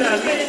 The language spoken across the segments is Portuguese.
Gracias.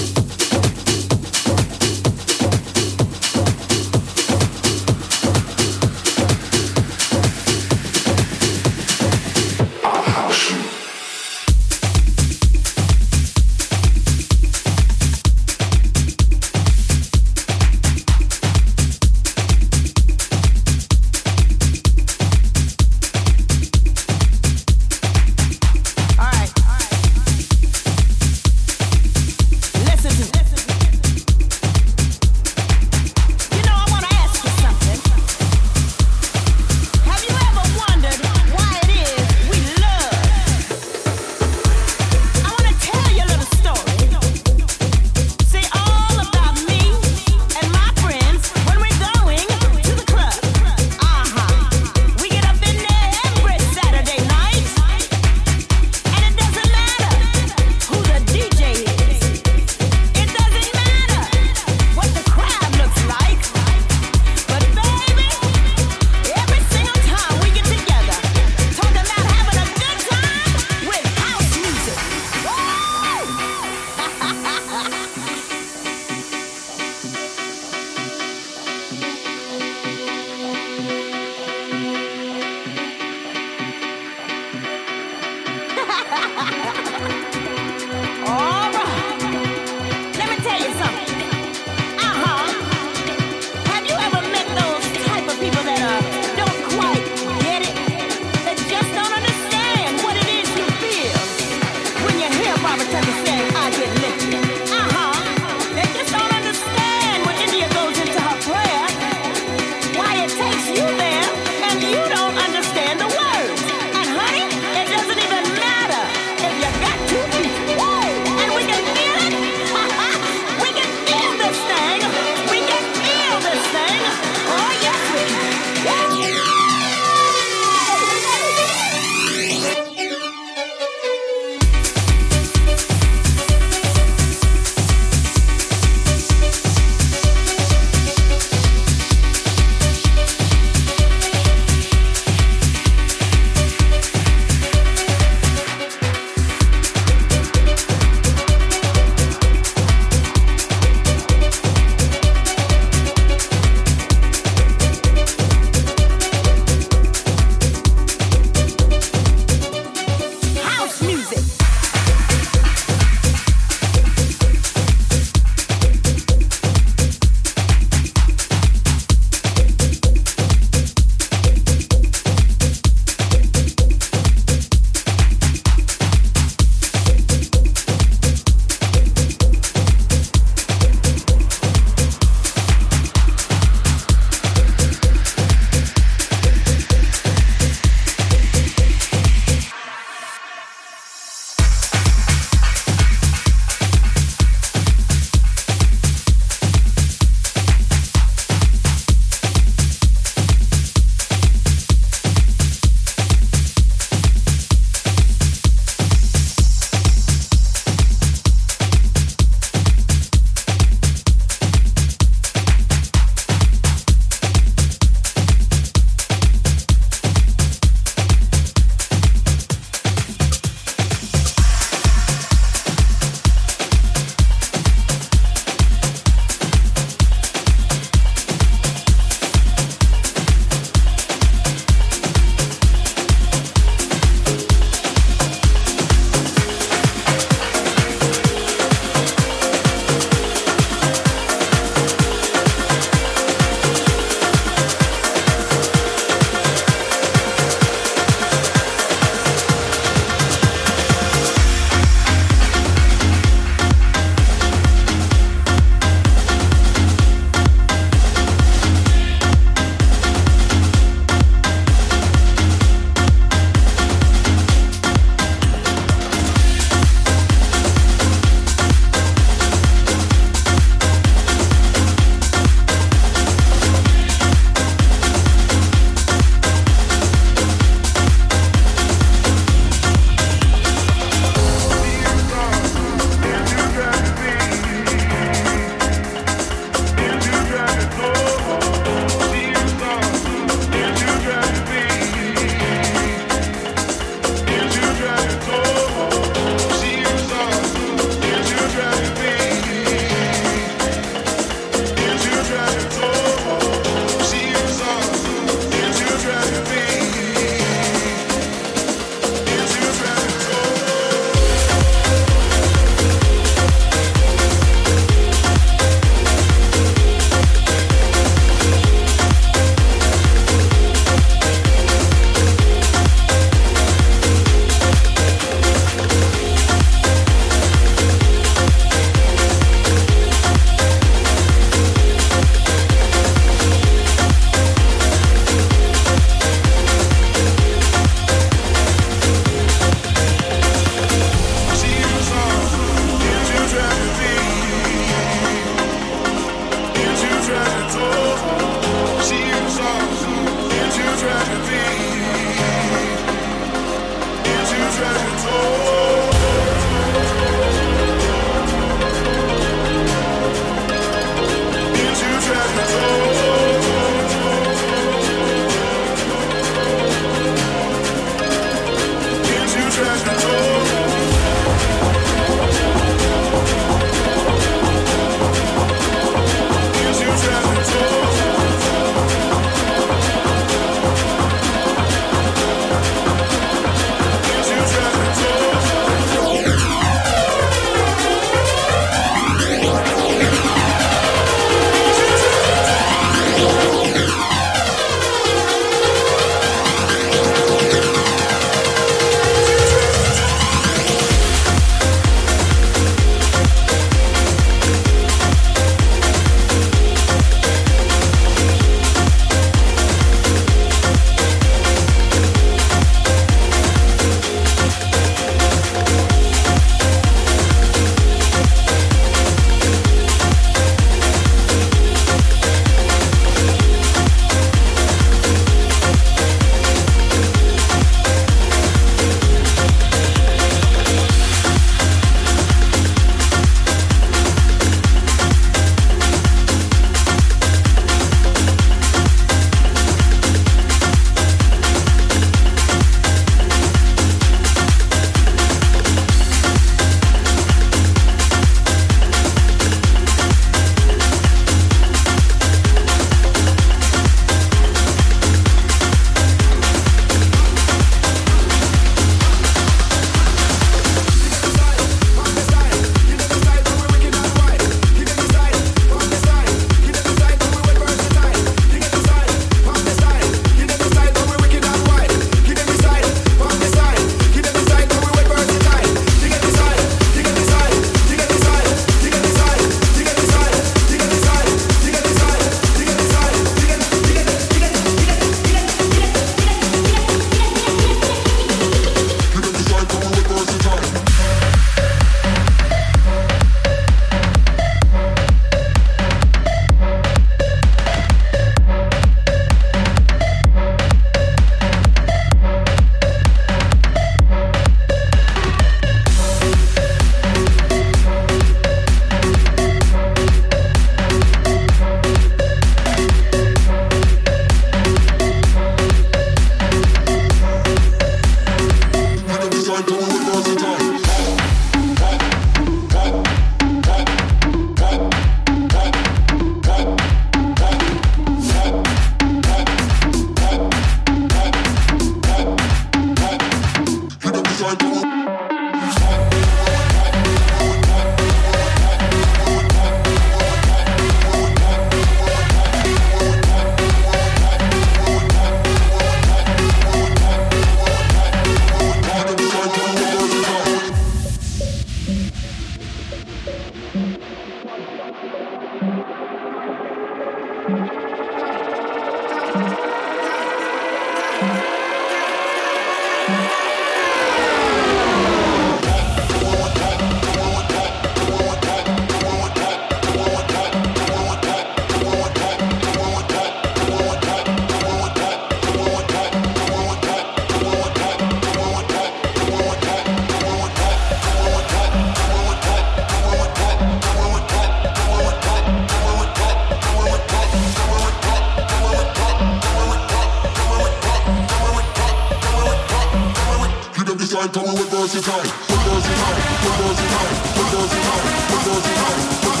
Tell come on, reverse it What Reverse it What reverse it What reverse it What reverse it What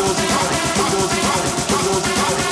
reverse it What reverse it it.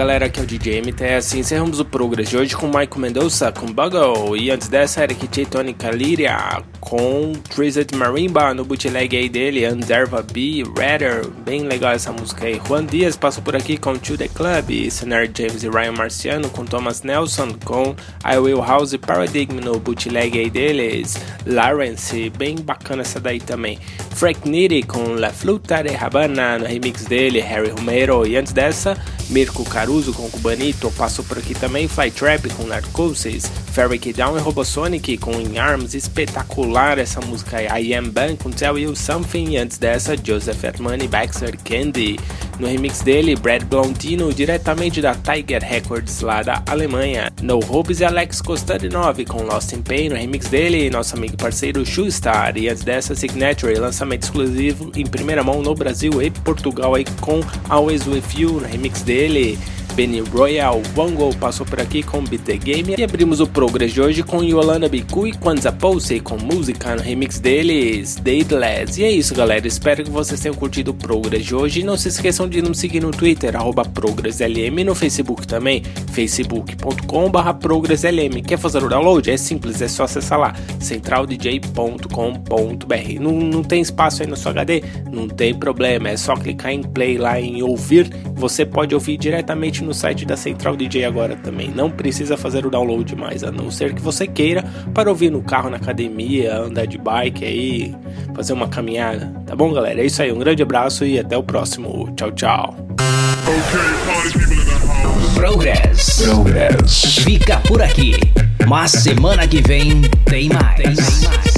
O DJ MTS. Encerramos o Progress de hoje com Michael Mendoza com Bugle e antes dessa Eric. Tony Caliria com Trizet Marimba no bootleg aí dele, Underva B, Redder, bem legal essa música aí. Juan Dias passou por aqui com To The Club, Senar James e Ryan Marciano com Thomas Nelson com I Will House Paradigm no bootleg aí deles, Lawrence, bem bacana essa daí também. Frank Nitty com La Fluta de Habana no remix dele, Harry Romero e antes dessa Mirko Caruso com Cubanito, passou por aqui também Flytrap com Narcosis, Ferric Down e Robosonic com In Arms, espetacular essa música I Am Ban com Tell You Something, e antes dessa Joseph e Baxter Candy. No remix dele, Brad Blondino, diretamente da Tiger Records lá da Alemanha. No Hopes e Alex Kostadinov com Lost in Pain, no remix dele, nosso amigo parceiro Shoestar. E antes dessa, Signature, lançamento exclusivo em primeira mão no Brasil e Portugal aí com Always With You, no remix dele. Benny Royal Bongo passou por aqui com Beat the Game e abrimos o Progress de hoje com Yolanda Bicu e Kwanzaa Pose com música no remix deles, Dadeless. E é isso galera, espero que vocês tenham curtido o Progress de hoje não se esqueçam de nos seguir no Twitter, arroba ProgressLM e no Facebook também, facebook.com ProgressLM. Quer fazer o download? É simples, é só acessar lá, centraldj.com.br. Não, não tem espaço aí no seu HD? Não tem problema, é só clicar em play lá em ouvir, você pode ouvir diretamente no site da Central DJ agora também. Não precisa fazer o download mais, a não ser que você queira para ouvir no carro, na academia, andar de bike aí, fazer uma caminhada. Tá bom, galera? É isso aí. Um grande abraço e até o próximo. Tchau, tchau. Progress. Progress. Fica por aqui. Mas semana que vem tem mais. Tem mais.